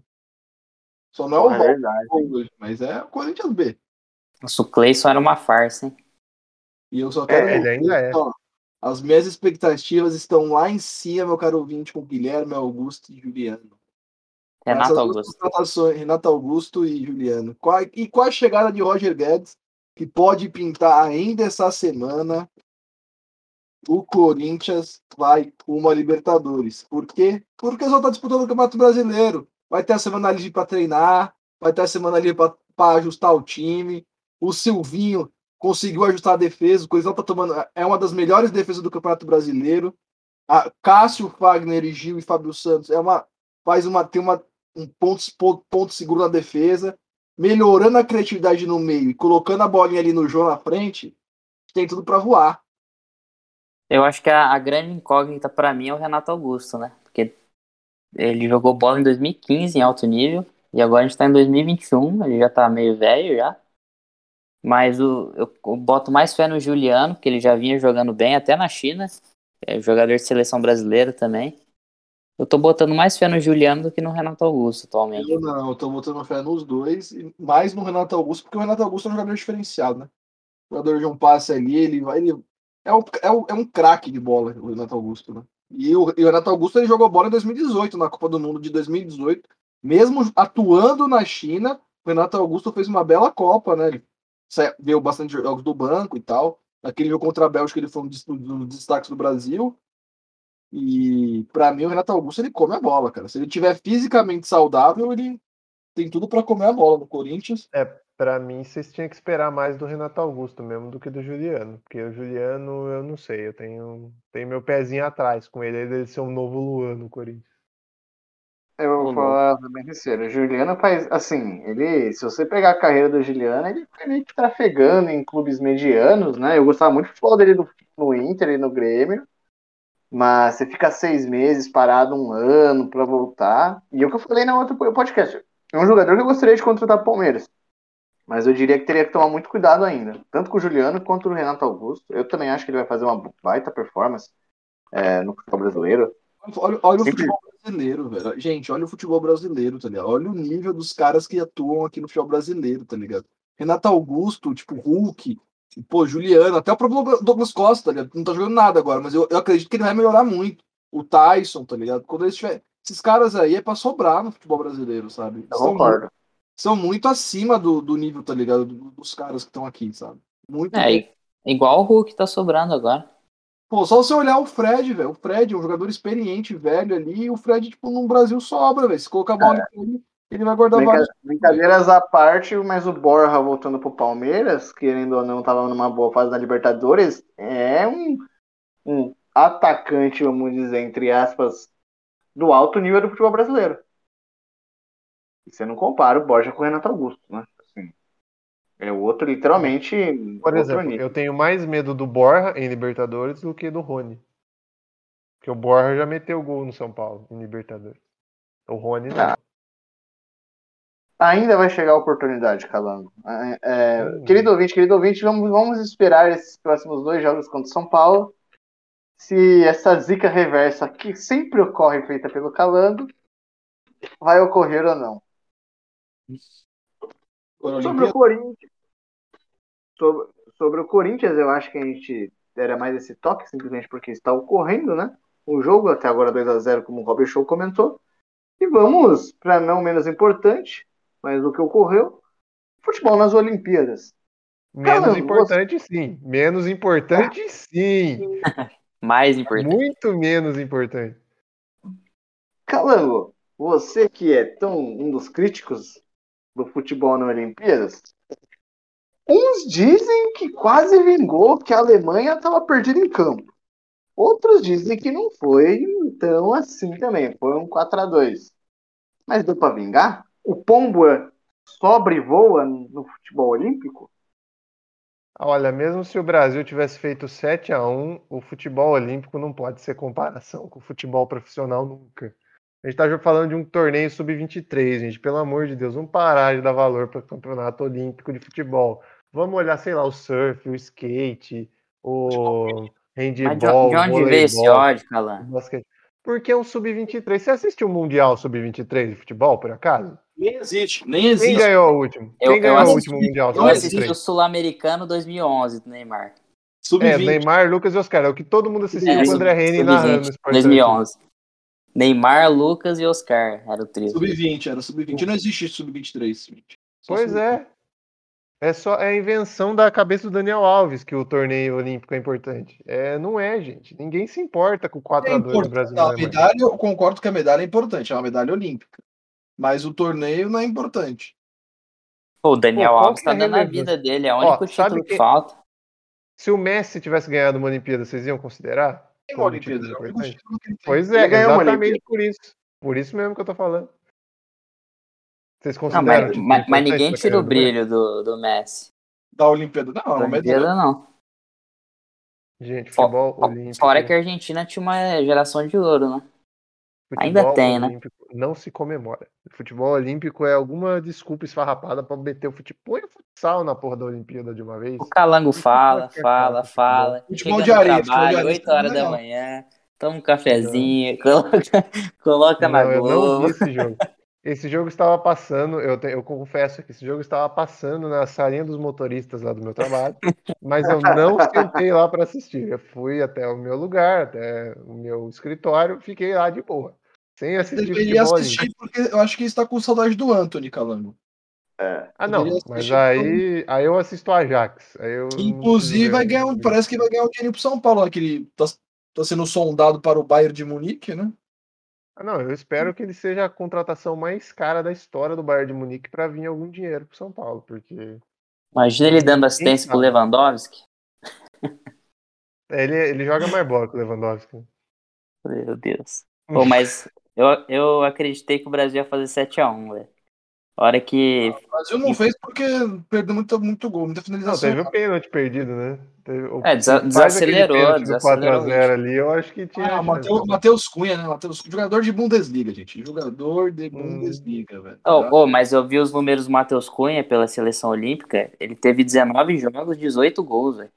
Só não é o é verdade. mas é o Corinthians B. Nossa, o Cleison era uma farsa, hein? E eu só quero. É, ele ainda é. ó, as minhas expectativas estão lá em cima, meu caro ouvinte, com Guilherme Augusto e Juliano. Renato Augusto. Renato Augusto e Juliano. Qual- E com a chegada de Roger Guedes, que pode pintar ainda essa semana, o Corinthians vai uma Libertadores. Por quê? Porque só está disputando o Campeonato Brasileiro. Vai ter a semana livre para treinar, vai ter a semana livre para ajustar o time. O Silvinho conseguiu ajustar a defesa, o Coisão tá tomando. É uma das melhores defesas do Campeonato Brasileiro. A Cássio, Fagner e Gil e Fábio Santos é uma faz uma tem uma um ponto, ponto, ponto seguro na defesa, melhorando a criatividade no meio e colocando a bolinha ali no João na frente, tem tudo para voar. Eu acho que a, a grande incógnita pra mim é o Renato Augusto, né? Porque ele jogou bola em 2015 em alto nível e agora a gente tá em 2021, ele já tá meio velho já. Mas o, eu, eu boto mais fé no Juliano, que ele já vinha jogando bem até na China. É jogador de seleção brasileira também. Eu tô botando mais fé no Juliano do que no Renato Augusto atualmente. Eu não, eu tô botando fé nos dois, mais no Renato Augusto, porque o Renato Augusto é um jogador diferenciado, né? O jogador de um passe ali, ele vai. Ele é um, é um, é um craque de bola, o Renato Augusto, né? E o, e o Renato Augusto ele jogou bola em 2018, na Copa do Mundo de 2018. Mesmo atuando na China, o Renato Augusto fez uma bela Copa, né? Ele veio bastante jogos do banco e tal. Naquele jogo contra a Bélgica, ele foi um dos, dos destaques do Brasil. E pra mim, o Renato Augusto ele come a bola, cara. Se ele tiver fisicamente saudável, ele tem tudo pra comer a bola no Corinthians. Pra mim, vocês tinham que esperar mais do Renato Augusto mesmo do que do Juliano. Porque o Juliano, eu não sei, eu tenho, tenho meu pezinho atrás com ele, ele ser um novo Luan no Corinthians. Eu vou falar bem sincero. O Juliano faz, assim, ele, se você pegar a carreira do Juliano, ele foi meio que trafegando em clubes medianos, né? Eu gostava muito do futebol dele no, no Inter e no Grêmio. Mas você fica seis meses parado, um ano pra voltar. E é o que eu falei na outra podcast. É um jogador que eu gostaria de contratar Palmeiras. Mas eu diria que teria que tomar muito cuidado ainda. Tanto com o Juliano quanto o Renato Augusto. Eu também acho que ele vai fazer uma baita performance é, no futebol brasileiro. Olha, olha o futebol brasileiro, velho. Gente, olha o futebol brasileiro, tá ligado? Olha o nível dos caras que atuam aqui no futebol brasileiro, tá ligado? Renato Augusto, tipo, Hulk, pô, Juliano, até o próprio Douglas Costa, tá ligado? Não tá jogando nada agora, mas eu, eu acredito que ele vai melhorar muito. O Tyson, tá ligado? Quando eles tiver... Esses caras aí é pra sobrar no futebol brasileiro, sabe? Eu São concordo. são muito acima do, do nível, tá ligado? Do- Dos caras que estão aqui, sabe? Muito É, i- igual o Hulk tá sobrando agora. Pô, só você olhar o Fred, velho. O Fred é um jogador experiente, velho ali, e o Fred, tipo, no Brasil sobra, velho. Se colocar a bola é. nele, ele vai guardar Brinca... vários. Brincadeiras à parte, mas o Borja voltando pro Palmeiras, querendo ou não, tava numa boa fase na Libertadores, é um, um atacante, vamos dizer, entre aspas, do alto nível do futebol brasileiro. E você não compara o Borja com o Renato Augusto, né? É outro, literalmente. Por outro exemplo, nível. eu tenho mais medo do Borja em Libertadores do que do Rony. Porque o Borja já meteu gol no São Paulo, em Libertadores. O Rony não. Ah. Ainda vai chegar a oportunidade, Calango. É, é, Hum. Querido ouvinte, querido ouvinte, vamos, vamos esperar esses próximos dois jogos contra o São Paulo. Se essa zica reversa que sempre ocorre feita pelo Calango, vai ocorrer ou não. Agora, Sobre o Corinthians. Sobre, sobre o Corinthians, eu acho que a gente era mais esse toque, simplesmente porque está ocorrendo, né? O jogo, até agora 2 a 0 como o Robert Show comentou. E vamos, para não menos importante, mas o que ocorreu, futebol nas Olimpíadas. Menos Caramba, importante, sim. Menos importante, sim. Mais importante. Muito menos importante. Calango, você que é tão um dos críticos do futebol nas Olimpíadas, uns dizem que quase vingou que a Alemanha estava perdida em campo. Outros dizem que não foi tão assim também, foi um 4 a 2 Mas deu para vingar? O pombo é- sobra e voa no futebol olímpico? Olha, mesmo se o Brasil tivesse feito 7 a 1 o futebol olímpico não pode ser comparação com o futebol profissional nunca. A gente tá falando de um torneio sub-23, gente. Pelo amor de Deus, vamos parar de dar valor para o campeonato olímpico de futebol. Vamos olhar, sei lá, o surf, o skate, o Mas de, handball, de o onde veio esse ódio, o Calan? Porque é um sub-23. Você assistiu o Mundial sub-23 de futebol, por acaso? nem existe, nem Quem existe. ganhou o último? Eu- Quem eu ganhou o assisti- último Mundial Eu assisti sub-23? o Sul-Americano 2011 do Neymar. É, Sub-20. Neymar, Lucas e Oscar. É o que todo mundo assistiu É, com o André Henry narrando no Sub-20, Sport 2011. Neymar, Lucas e Oscar era o trio. Sub-20, era sub-20. Não existe sub-23. gente. Só Pois sub- é. É só é a invenção da cabeça do Daniel Alves que o torneio olímpico é importante. É, não é, gente. Ninguém se importa com 4 É a 2 no importante. Brasil. Não, e a medalha, eu concordo que a medalha é importante, é uma medalha olímpica. Mas o torneio não é importante. Pô, o Daniel Pô, Alves é tá a dando a relevância? vida dele, é o Ó, único sabe título que que- falta. Se o Messi tivesse ganhado uma Olimpíada, vocês iam considerar? Tem Como uma Olimpíada, título é o único importante? título que ele tem. Pois é, ganhou uma exatamente Olimpíada. por isso. Por isso mesmo que eu tô falando. Vocês Não, consideram? mas, título mas, mas ninguém tira o Messi? brilho do, do Messi. Da Olimpíada. Não, Da uma Olimpíada, não. Gente, futebol olímpico. Fora que a Argentina tinha uma geração de ouro, né? Ainda futebol tem, né? olímpico Não se comemora. Futebol olímpico é alguma desculpa esfarrapada pra meter o futebol. Põe o futsal na porra da Olimpíada de uma vez. O Calango Futebol fala, é fala, futebol. fala. Futebol Chega de areia, futebol trabalho, areia 8 horas é da legal. manhã, toma um cafezinho, coloca, coloca na Não, eu não Globo. vi esse jogo. Esse jogo estava passando, eu, te- eu confesso que esse jogo estava passando na salinha dos motoristas lá do meu trabalho, mas eu não sentei lá para assistir. Eu fui até o meu lugar, até o meu escritório, fiquei lá de boa, sem assistir Deveria futebol assistir, porque eu acho que está com saudade do Anthony Calango. É. Ah, não, mas aí, aí eu assisto o Ajax. Aí eu inclusive, vai ganhar, um- parece que vai ganhar um dinheiro pro São Paulo, né, que ele tá, tá sendo sondado para o Bayern de Munique, né? Ah, não, eu espero que ele seja a contratação mais cara da história do Bayern de Munique para vir algum dinheiro pro São Paulo, porque Imagina ele dando assistência pro? Lewandowski. ele, ele joga mais bola que o Lewandowski. Meu Deus. Pô, mas eu, eu acreditei que o Brasil ia fazer 7x1, velho. A hora que. O Brasil não fez porque perdeu muito, muito gol, muita Não, finalização. teve o pênalti perdido, né? Teve, É, desa- desacelerou, desacelerou 4x0 ali, eu acho que tinha. Ah, chance. Mateus, Mateus Cunha, né? Mateus, jogador de Bundesliga, gente. Jogador de Hum. Bundesliga, velho. Ô, ô, mas eu vi os números do Matheus Cunha pela seleção olímpica. Ele teve 19 jogos, 18 gols, velho.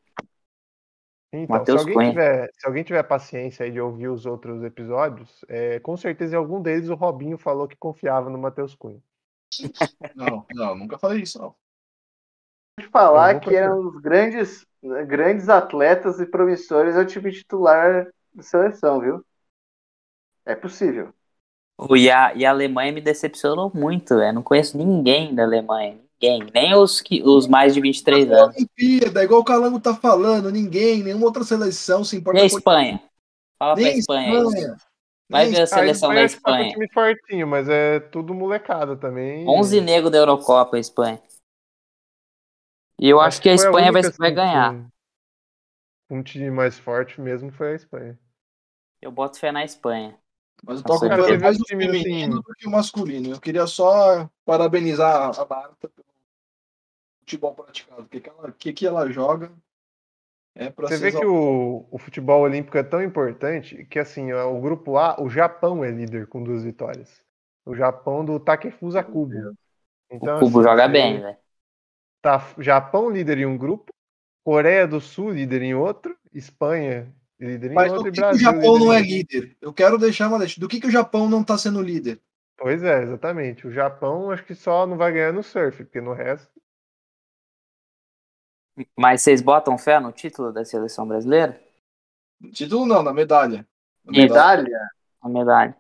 Então, se Matheus alguém, Cunha. tiver, se alguém tiver paciência aí de ouvir os outros episódios, é, com certeza em algum deles o Robinho falou que confiava no Matheus Cunha. Não, não, nunca falei isso, não. de Eu falar que eram os grandes, grandes atletas e promissores ao time titular da seleção, viu? É possível. E a, e a Alemanha me decepcionou muito, velho. Não conheço ninguém da Alemanha. Ninguém. Nem os, que, os mais de 23 É anos. Olimpíada, igual o Calango tá falando, ninguém, nenhuma outra seleção se E importa a com Espanha? Fala pra Nem Espanha aí. Espanha. Vai ver a seleção da acho que tá com Espanha. time fortinho, mas é tudo molecada também. 11 negros da Eurocopa, a Espanha. E eu acho que a Espanha vai, única, vai assim, ganhar. com Um time mais forte mesmo foi a Espanha. Eu boto fé na Espanha. Mas eu tô acompanhando mais um o time, feminino assim- do que o masculino. Eu queria só parabenizar a Marta pelo futebol praticado. O que, que, ela, que, que ela joga é pra Você vê que o, o futebol olímpico é tão importante que, assim, ó, o grupo A, o Japão é líder com duas vitórias. O Japão do Takefusa Kubo. Então, O Cubo assim, joga bem, velho. Tá Japão líder em um grupo, Coreia do Sul líder em outro, Espanha líder em Mas do outro e que, que o Brasil Japão não é líder? Eu quero deixar uma deixa. Do que, que o Japão não tá sendo líder? Pois é, exatamente. O Japão acho que só não vai ganhar no surf, porque no resto. Mas vocês botam fé no título da seleção brasileira? Título não, na medalha. Na medalha. Medalha? A medalha.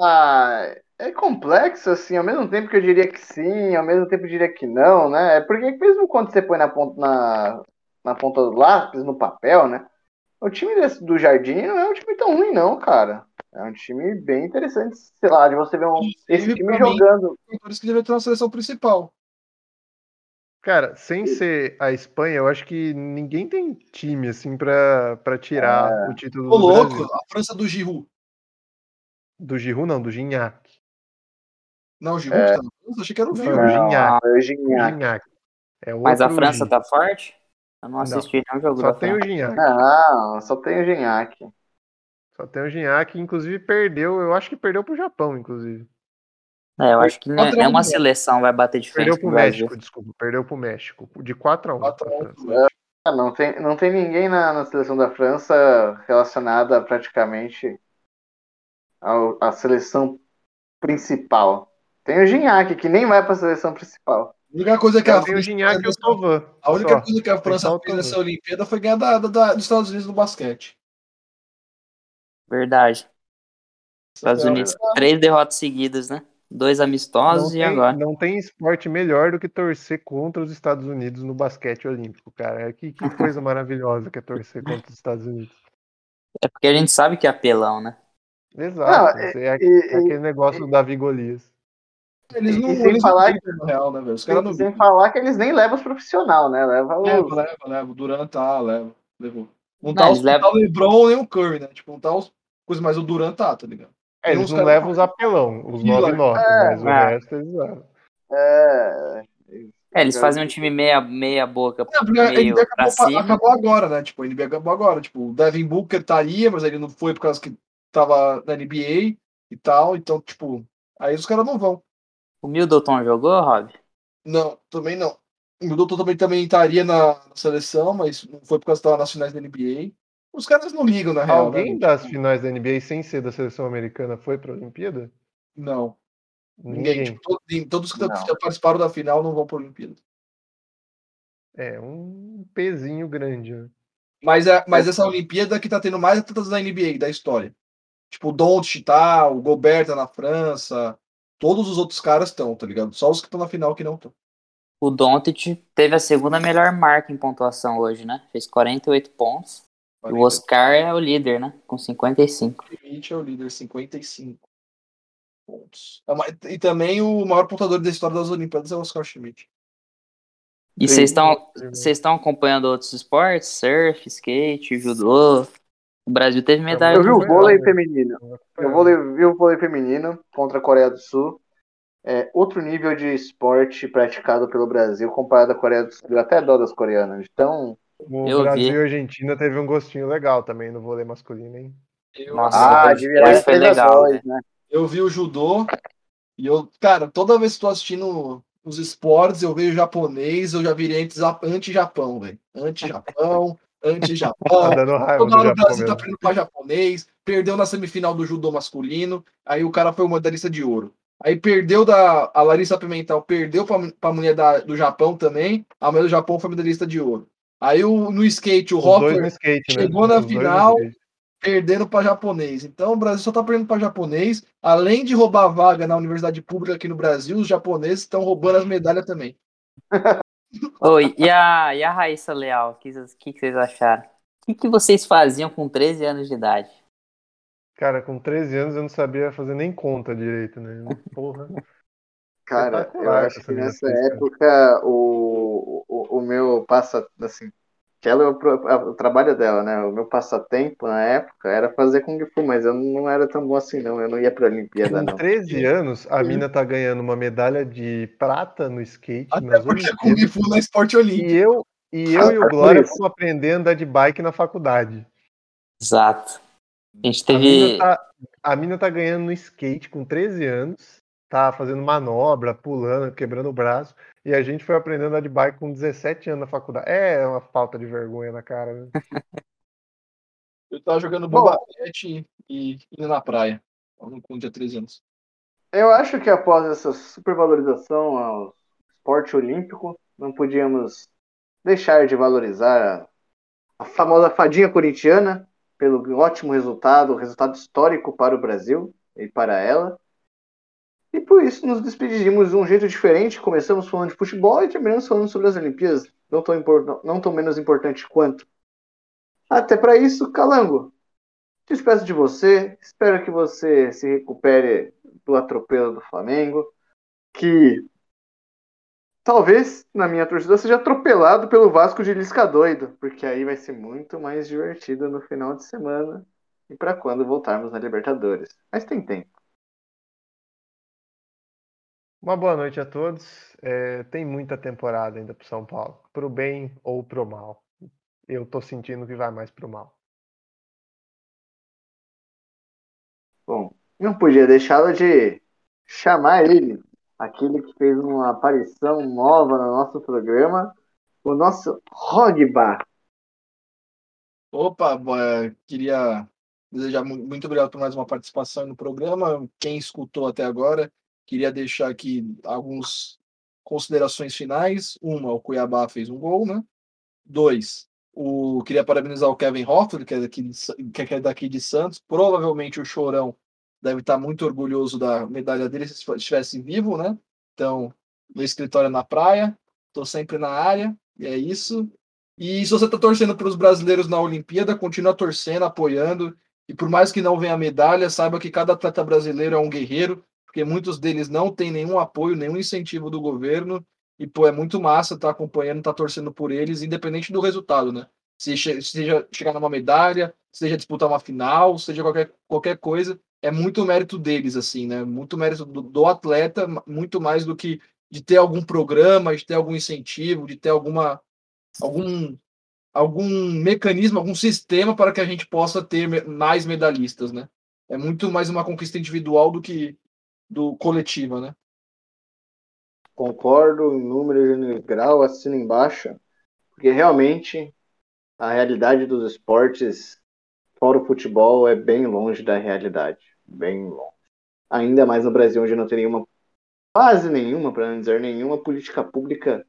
Ah, é complexo, assim, ao mesmo tempo que eu diria que sim, ao mesmo tempo eu diria que não, né? É porque mesmo quando você põe na ponta, na, na ponta do lápis, no papel, né? O time desse- do Jardim não é um time tão ruim, não, cara. É um time bem interessante, sei lá, de você ver um, esse time mim, jogando. Por isso que deveria ter uma seleção principal. Cara, sem ser a Espanha, eu acho que ninguém tem time assim pra, pra tirar o título Ô, do louco, Brasil. a França do Giroud. Do Giroud não, do Gignac. Não, o Giroud que tá na França? Achei que era o Não, Giroud. o Gignac. É o O Gignac. Gignac. É Mas a França Gi. tá forte? Eu não Não. assisti nenhum jogo Só da tem o França. Gignac. Não, só tem o Gignac. Só tem o Gignac, inclusive perdeu, eu acho que perdeu pro Japão, inclusive. É, eu acho que ne- Quatro a um nenhuma pro seleção vai bater de frente Perdeu com o pro Brasil. México, desculpa, perdeu pro México. De 4 a 1 Quatro a pra um França. pro México. Ah, não, tem, não tem ninguém na, na seleção da França relacionada praticamente ao- à seleção principal. Tem o Gignac, que nem vai pra seleção principal. A única coisa que a Só tem o França Gignac fez. A única coisa que a França fez nessa Olimpíada foi ganhar da, da- dos Estados Unidos no basquete. Verdade. Estados É, Unidos, três derrotas seguidas, né? Dois amistosos Não e tem, agora. não tem esporte melhor do que torcer contra os Estados Unidos no basquete olímpico, cara. Que, que coisa maravilhosa que é torcer contra os Estados Unidos. É porque a gente sabe que é apelão, né? Exato. Não, é, é e- aquele negócio do Davi Golias. Eles não, sem eles falar- não na real, né, velho? Os caras não Sem falar que eles nem levam os profissional, né? Leva os... Leva, leva, leva. O Durant tá, leva. Levou. Não Não, tá, eles os, não tá o LeBron nem o Curry, né? Tipo, não tá os coisas, mas o Durant tá, tá ligado? É, eles não caras- levam os apelão, os Ih, 9 9 mas o é. resto eles levam. É, É, eles fazem um time meia, meia boca, É, porque a meio NBA pra acabou, cima. acabou agora, né? Tipo, a NBA acabou agora. Tipo, o Devin Booker estaria, mas ele não foi por causa que tava na NBA e tal. Então, tipo, aí os caras não vão. O Middleton jogou, Rob? Não, também não. O Middleton também também estaria na, na seleção, mas não foi por causa que tava nas finais da NBA. Os caras não ligam, na real. Alguém né? das finais da NBA sem ser da seleção americana foi pra Olimpíada? Não, ninguém. Ninguém. Tipo, todos que Não. já participaram da final não vão para Olimpíada. É, um pezinho grande. né? Mas, é, mas essa Olimpíada que tá tendo mais atletas da NBA, da história. Tipo, o Doncic tá, o Gobert tá na França. Todos os outros caras estão, tá ligado? Só os que estão na final que não estão. O Doncic teve a segunda melhor marca em pontuação hoje, né? Fez 48 pontos. O Oscar é o líder, né? Com 55. Schmidt é o líder, 55 pontos. É E também o maior pontuador da história das Olimpíadas é o Oscar Schmidt. E vocês estão vocês estão acompanhando outros esportes? Surf, skate, judô? O Brasil teve medalha. Eu vi o vôlei feminino. Eu vou ver o vôlei feminino contra a Coreia do Sul. É outro nível de esporte praticado pelo Brasil comparado à Coreia do Sul. Deu até dó das coreanas. Então, O Eu Brasil vi. e a Argentina teve um gostinho legal também no vôlei masculino, hein? Eu, Nossa, ah, de virar foi legal, dois, né? eu vi o judô e eu, cara, toda vez que tô assistindo os esportes, eu vejo japonês, eu já virei anti- anti-Japão, velho. Anti-Japão, Tá anti-Japão. dando raiva Toda do hora o Brasil tá perdendo pra japonês, perdeu na semifinal do judô masculino, aí o cara foi o medalhista de ouro. Aí perdeu da. A Larissa Pimentel perdeu pra, pra mulher da, do Japão também, a mulher do Japão foi medalhista de ouro. Aí o, no skate, o Os dois Hopper no skate, né? chegou na Os final. perdendo para japonês. Então o Brasil só tá perdendo para japonês. Além de roubar vaga na universidade pública aqui no Brasil, os japoneses estão roubando as medalhas também. Oi, e a, e a Raíssa Leal, o que, que, que vocês acharam? O que, que vocês faziam com 13 anos de idade? Cara, com 13 anos eu não sabia fazer nem conta direito, né? Porra. Cara, eu acho que essa nessa época o, o, o meu passa assim, que ela é o, trabalho dela, né? O meu passatempo na época era fazer Kung Fu, mas eu não era tão bom assim, não. Eu não ia pra Olimpíada, Com não. 13 anos, a mina tá ganhando uma medalha de prata no skate Até nas porque Olimpíadas. Kung Fu não é esporte olímpico. E eu, e eu e o Ah, Glória isso. vamos aprender a andar de bike na faculdade. Exato. A gente A mina, teve. tá, a mina tá ganhando no skate com 13 anos, tá fazendo manobra, pulando, quebrando o braço, e a gente foi aprendendo a de bike com 17 anos na faculdade. É uma falta de vergonha na cara, né? Eu tava jogando Bom. bombachete e indo na praia. Eu tinha 13 anos. Eu acho que após essa supervalorização ao esporte olímpico, não podíamos deixar de valorizar a, a famosa fadinha corintiana pelo ótimo resultado, resultado histórico para o Brasil e para ela. E por isso nos despedimos de um jeito diferente. Começamos falando de futebol e terminamos falando sobre as Olimpíadas, não tão, impor- não tão menos importante quanto. Até para isso, Calango, despeço de você. Espero que você se recupere do atropelo do Flamengo, que talvez na minha torcida seja atropelado pelo Vasco de Lisca doido, porque aí vai ser muito mais divertido no final de semana e para quando voltarmos na Libertadores. Mas tem tempo. Uma boa noite a todos. É, tem muita temporada ainda pro São Paulo, pro bem ou pro mal. Eu tô sentindo que vai mais pro mal. Bom, não podia deixá-lo de chamar ele, aquele que fez uma aparição nova no nosso programa, o nosso Rogba. Opa, eh, queria desejar mu- muito obrigado por mais uma participação no programa. Quem escutou até agora, queria deixar aqui algumas considerações finais. Uma, o Cuiabá fez um gol, né? Dois, o queria parabenizar o Kevin Hoffman, que é daqui de, Sa- que é daqui de Santos. Provavelmente o Chorão deve estar muito orgulhoso da medalha dele se estivesse vivo, né? Então, no escritório na praia, estou sempre na área, e é isso. E se você está torcendo para os brasileiros na Olimpíada, continua torcendo, apoiando. E por mais que não venha medalha, saiba que cada atleta brasileiro é um guerreiro, porque muitos deles não têm nenhum apoio, nenhum incentivo do governo. E, pô, é muito massa estar acompanhando, estar torcendo por eles, independente do resultado, né? Se seja chegar numa medalha, seja disputar uma final, seja qualquer, qualquer coisa, é muito mérito deles, assim, né? Muito mérito do, do atleta, muito mais do que de ter algum programa, de ter algum incentivo, de ter alguma algum algum mecanismo, algum sistema para que a gente possa ter mais medalhistas, né? É muito mais uma conquista individual do que do coletiva, né? Concordo em número e grau, assino embaixo, porque realmente a realidade dos esportes fora o futebol é bem longe da realidade, bem longe. Ainda mais no Brasil, onde não tem nenhuma, quase nenhuma, para não dizer nenhuma política pública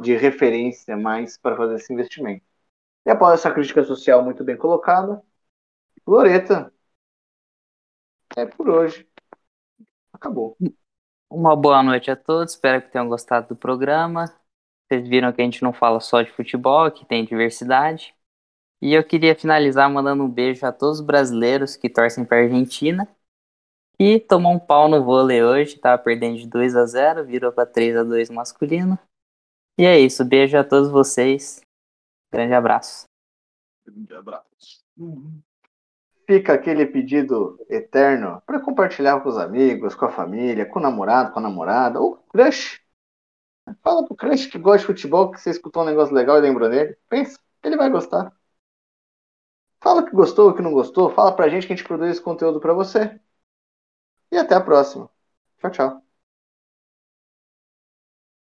de referência mais para fazer esse investimento. E após essa crítica social muito bem colocada, Loreta, é por hoje. Acabou. Uma boa noite a todos, espero que tenham gostado do programa. Vocês viram que a gente não fala só de futebol, que tem diversidade. E eu queria finalizar mandando um beijo a todos os brasileiros que torcem para Argentina. E tomou um pau no vôlei hoje, tava perdendo de 2 a 0, virou para 3 a 2 masculino. E é isso, beijo a todos vocês. Grande abraço. Um abraço. Fica aquele pedido eterno para compartilhar com os amigos, com a família, com o namorado, com a namorada, ou crush. Fala pro crush que gosta de futebol, que você escutou um negócio legal e lembrou dele. Pensa, ele vai gostar. Fala que gostou, que não gostou. Fala pra gente que a gente produz esse conteúdo pra você. E até a próxima. Tchau, tchau.